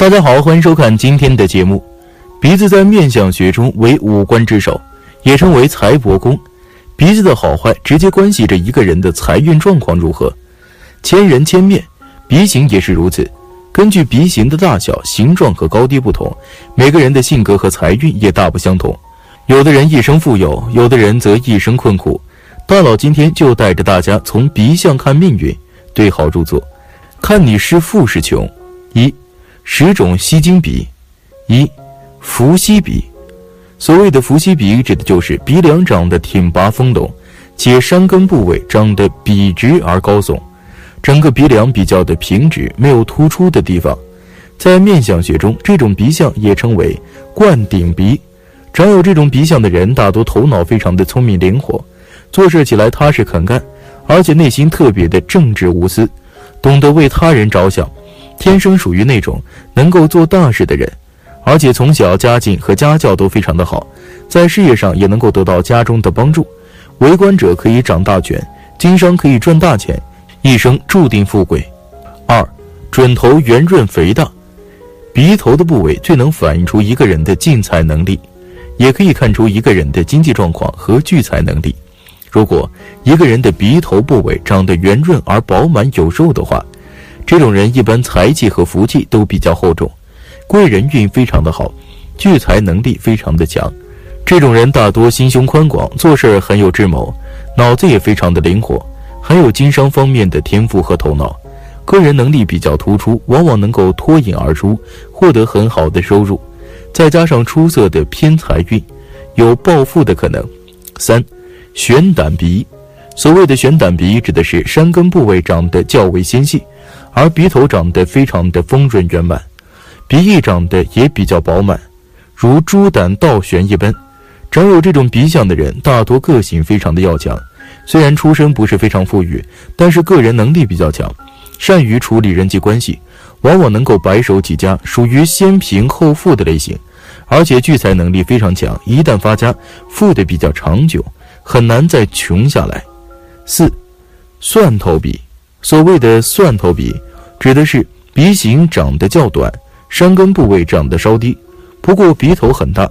大家好，欢迎收看今天的节目。鼻子在面相学中为五官之首，也称为财帛宫。鼻子的好坏直接关系着一个人的财运状况如何。千人千面，鼻型也是如此。根据鼻型的大小、形状和高低不同，每个人的性格和财运也大不相同。有的人一生富有，有的人则一生困苦。大佬今天就带着大家从鼻相看命运，对号入座，看你是富是穷。一十种吸睛鼻，一伏羲鼻。所谓的伏羲鼻，指的就是鼻梁长得挺拔丰隆，且山根部位长得笔直而高耸，整个鼻梁比较的平直，没有突出的地方。在面相学中，这种鼻相也称为冠顶鼻。长有这种鼻相的人，大多头脑非常的聪明灵活，做事起来踏实肯干，而且内心特别的正直无私，懂得为他人着想。天生属于那种能够做大事的人，而且从小家境和家教都非常的好，在事业上也能够得到家中的帮助。为官者可以掌大权，经商可以赚大钱，一生注定富贵。二，准头圆润肥大，鼻头的部位最能反映出一个人的进财能力，也可以看出一个人的经济状况和聚财能力。如果一个人的鼻头部位长得圆润而饱满有肉的话，这种人一般财气和福气都比较厚重，贵人运非常的好，聚财能力非常的强。这种人大多心胸宽广，做事很有智谋，脑子也非常的灵活，还有经商方面的天赋和头脑，个人能力比较突出，往往能够脱颖而出，获得很好的收入。再加上出色的偏财运，有暴富的可能。三，悬胆鼻，所谓的悬胆鼻，指的是山根部位长得较为纤细。而鼻头长得非常的丰润圆满，鼻翼长得也比较饱满，如猪胆倒悬一般。长有这种鼻相的人，大多个性非常的要强。虽然出身不是非常富裕，但是个人能力比较强，善于处理人际关系，往往能够白手起家，属于先贫后富的类型。而且聚财能力非常强，一旦发家，富的比较长久，很难再穷下来。四，蒜头鼻。所谓的蒜头鼻，指的是鼻型长得较短，山根部位长得稍低，不过鼻头很大，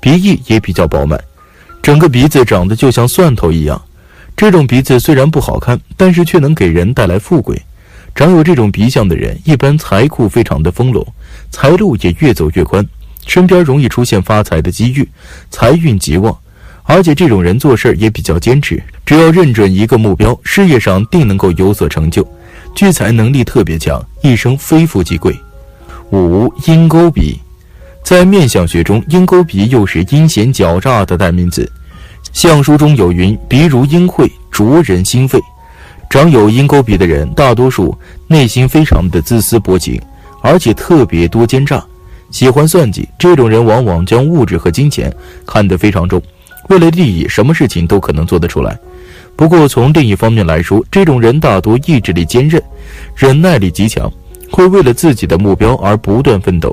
鼻翼也比较饱满，整个鼻子长得就像蒜头一样。这种鼻子虽然不好看，但是却能给人带来富贵。长有这种鼻相的人，一般财库非常的丰隆，财路也越走越宽，身边容易出现发财的机遇，财运极旺。而且这种人做事也比较坚持，只要认准一个目标，事业上定能够有所成就，聚财能力特别强，一生非富即贵。五鹰钩鼻，在面相学中，鹰钩鼻又是阴险狡诈的代名词。相书中有云：“鼻如鹰喙，灼人心肺。”长有鹰钩鼻的人，大多数内心非常的自私薄情，而且特别多奸诈，喜欢算计。这种人往往将物质和金钱看得非常重。为了利益，什么事情都可能做得出来。不过从另一方面来说，这种人大多意志力坚韧，忍耐力极强，会为了自己的目标而不断奋斗，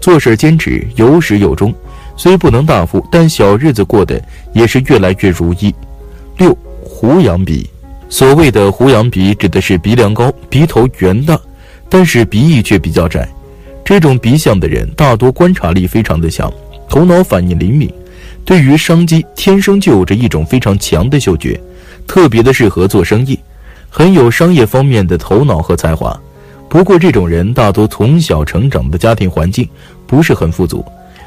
做事坚持，有始有终。虽不能大富，但小日子过得也是越来越如意。六胡杨鼻，所谓的胡杨鼻，指的是鼻梁高，鼻头圆大，但是鼻翼却比较窄。这种鼻相的人大多观察力非常的强，头脑反应灵敏。对于商机，天生就有着一种非常强的嗅觉，特别的适合做生意，很有商业方面的头脑和才华。不过，这种人大多从小成长的家庭环境不是很富足，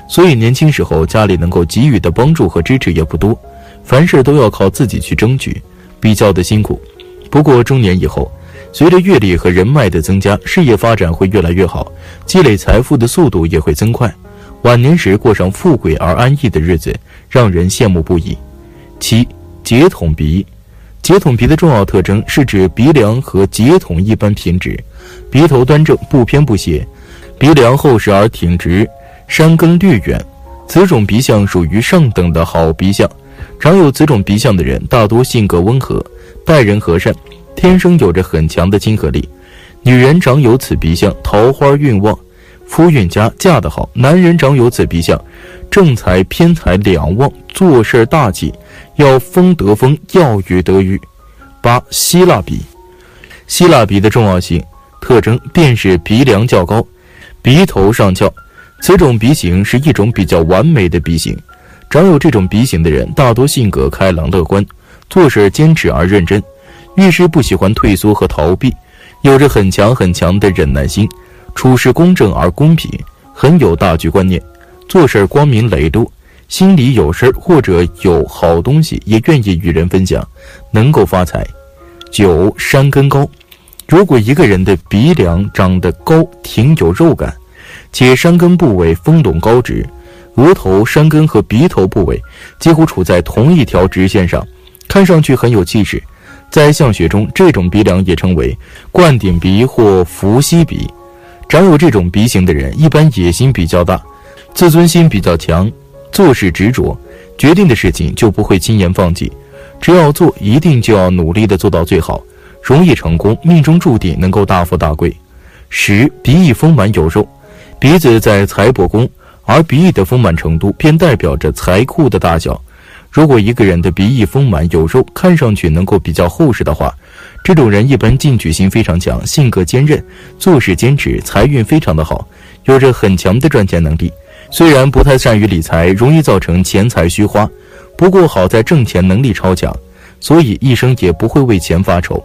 所以年轻时候家里能够给予的帮助和支持也不多，凡事都要靠自己去争取，比较的辛苦。不过中年以后，随着阅历和人脉的增加，事业发展会越来越好，积累财富的速度也会增快。晚年时过上富贵而安逸的日子，让人羡慕不已。七结筒鼻，结筒鼻的重要特征是指鼻梁和结筒一般平直，鼻头端正不偏不斜，鼻梁厚实而挺直，山根略远。此种鼻相属于上等的好鼻相。长有此种鼻相的人，大多性格温和，待人和善，天生有着很强的亲和力。女人长有此鼻相，桃花运旺。夫运佳，嫁得好。男人长有此鼻相，正财偏财两旺，做事大气，要风得风，要雨得雨。八希腊鼻，希腊鼻的重要性特征便是鼻梁较高，鼻头上翘，此种鼻型是一种比较完美的鼻型。长有这种鼻型的人，大多性格开朗乐观，做事坚持而认真，遇事不喜欢退缩和逃避，有着很强很强的忍耐心，处事公正而公平，很有大局观念，做事光明磊落，心里有事或者有好东西也愿意与人分享，能够发财。九山根高，如果一个人的鼻梁长得高，挺有肉感，且山根部位丰隆高直，额头、山根和鼻头部位几乎处在同一条直线上，看上去很有气势。在相学中，这种鼻梁也称为冠顶鼻或伏羲鼻。长有这种鼻型的人，一般野心比较大，自尊心比较强，做事执着，决定的事情就不会轻言放弃。只要做，一定就要努力的做到最好，容易成功，命中注定能够大富大贵。十鼻翼丰满有肉，鼻子在财帛宫，而鼻翼的丰满程度便代表着财库的大小。如果一个人的鼻翼丰满有肉，看上去能够比较厚实的话，这种人一般进取心非常强，性格坚韧，做事坚持，财运非常的好，有着很强的赚钱能力。虽然不太善于理财，容易造成钱财虚花。不过好在挣钱能力超强，所以一生也不会为钱发愁。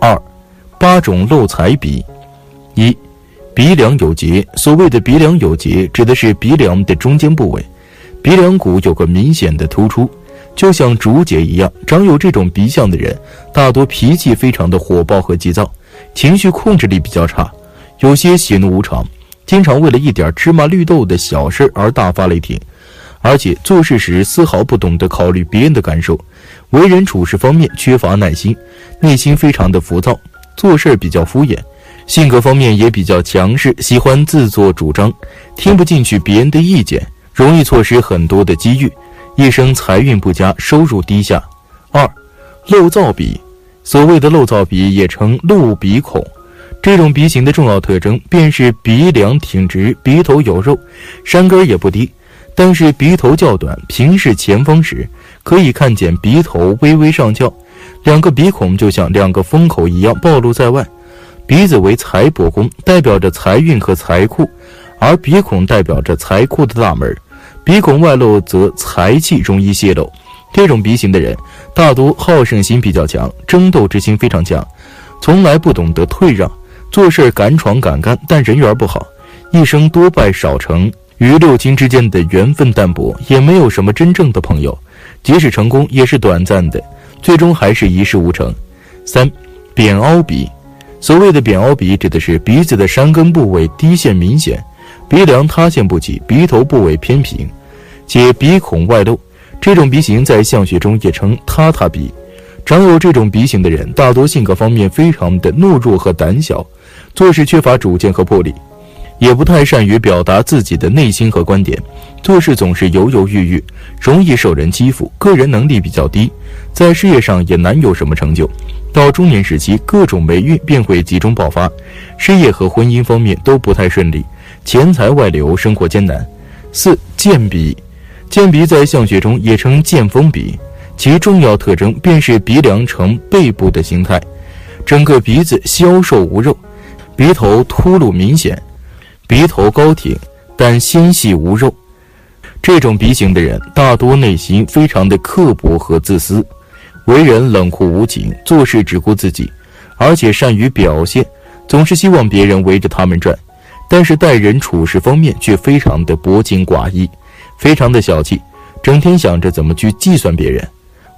二，八种漏财鼻，一，鼻梁有结。所谓的鼻梁有结，指的是鼻梁的中间部位，鼻梁骨有个明显的突出，就像竹节一样。长有这种鼻相的人，大多脾气非常的火爆和急躁，情绪控制力比较差，有些喜怒无常，经常为了一点芝麻绿豆的小事而大发雷霆。而且做事时丝毫不懂得考虑别人的感受，为人处事方面缺乏耐心，内心非常的浮躁，做事比较敷衍，性格方面也比较强势，喜欢自作主张，听不进去别人的意见，容易错失很多的机遇，一生财运不佳，收入低下。二，漏灶鼻，所谓的漏灶鼻也称漏鼻孔，这种鼻型的重要特征便是鼻梁挺直，鼻头有肉，山根也不低。但是鼻头较短，平视前方时可以看见鼻头微微上翘，两个鼻孔就像两个风口一样暴露在外。鼻子为财帛宫，代表着财运和财库，而鼻孔代表着财库的大门。鼻孔外露则财气容易泄露。这种鼻型的人大多好胜心比较强，争斗之心非常强，从来不懂得退让，做事敢闯敢干，但人缘不好，一生多败少成。与六亲之间的缘分淡薄，也没有什么真正的朋友，即使成功也是短暂的，最终还是一事无成。三，扁凹鼻，所谓的扁凹鼻，指的是鼻子的山根部位低陷明显，鼻梁塌陷不起，鼻头部位偏平，且鼻孔外露。这种鼻型在相学中也称塌塌鼻。长有这种鼻型的人，大多性格方面非常的懦弱和胆小，做事缺乏主见和魄力。也不太善于表达自己的内心和观点，做事总是犹犹豫豫，容易受人欺负，个人能力比较低，在事业上也难有什么成就。到中年时期，各种霉运便会集中爆发，事业和婚姻方面都不太顺利，钱财外流，生活艰难。四剑鼻，剑鼻在相学中也称剑锋鼻，其重要特征便是鼻梁呈背部的形态，整个鼻子消瘦无肉，鼻头秃露明显。鼻头高挺，但纤细无肉。这种鼻型的人大多内心非常的刻薄和自私，为人冷酷无情，做事只顾自己，而且善于表现，总是希望别人围着他们转。但是待人处事方面却非常的薄情寡义，非常的小气，整天想着怎么去计算别人，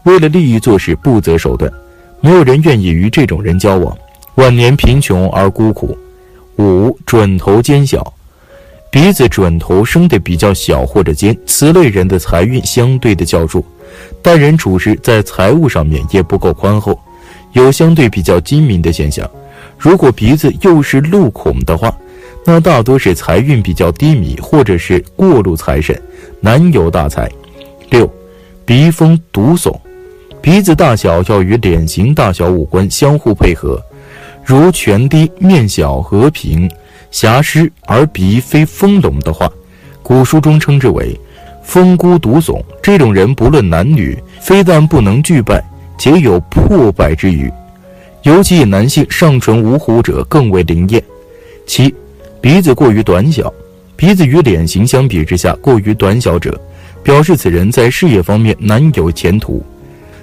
为了利益做事不择手段。没有人愿意与这种人交往，晚年贫穷而孤苦。五准头尖小，鼻子准头生的比较小或者尖，此类人的财运相对的较弱，待人处事在财务上面也不够宽厚，有相对比较精明的现象。如果鼻子又是露孔的话，那大多是财运比较低迷，或者是过路财神，难有大财。六，鼻峰独耸，鼻子大小要与脸型大小五官相互配合。如颧低面小和平狭湿而鼻非丰隆的话，古书中称之为风孤独耸。这种人不论男女，非但不能拒败，且有破败之余。尤其以男性上唇无虎者更为灵验。七，鼻子过于短小，鼻子与脸型相比之下过于短小者，表示此人在事业方面难有前途，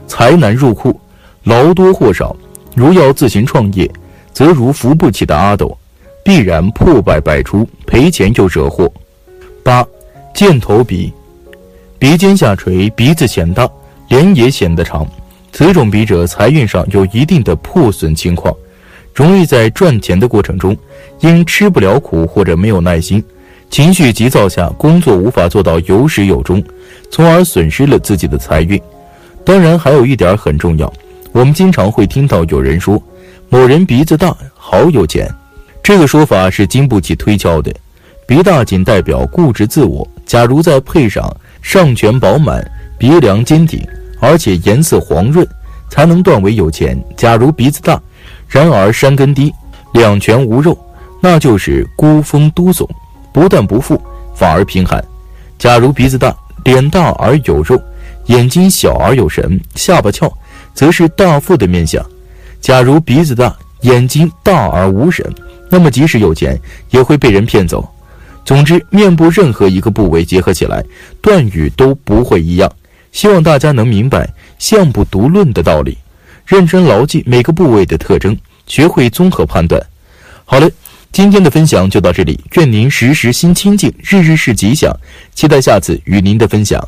财难入库，劳多或少。如要自行创业，则如扶不起的阿斗，必然破败百出，赔钱又惹祸。八，箭头鼻，鼻尖下垂，鼻子显大，脸也显得长。此种笔者财运上有一定的破损情况，容易在赚钱的过程中，因吃不了苦或者没有耐心，情绪急躁下，工作无法做到有始有终，从而损失了自己的财运。当然，还有一点很重要，我们经常会听到有人说，某人鼻子大，好有钱。这个说法是经不起推敲的。鼻大仅代表固执自我，假如再配上上颧饱满、鼻梁坚挺。而且颜色黄润，才能断为有钱。假如鼻子大，然而山根低，两拳无肉，那就是孤峰都耸，不但不富，反而贫寒。假如鼻子大，脸大而有肉，眼睛小而有神，下巴翘，则是大富的面相。假如鼻子大，眼睛大而无神，那么即使有钱，也会被人骗走。总之，面部任何一个部位结合起来，断语都不会一样。希望大家能明白“相不独论”的道理，认真牢记每个部位的特征，学会综合判断。好了，今天的分享就到这里，愿您时时心清静，日日是吉祥，期待下次与您的分享。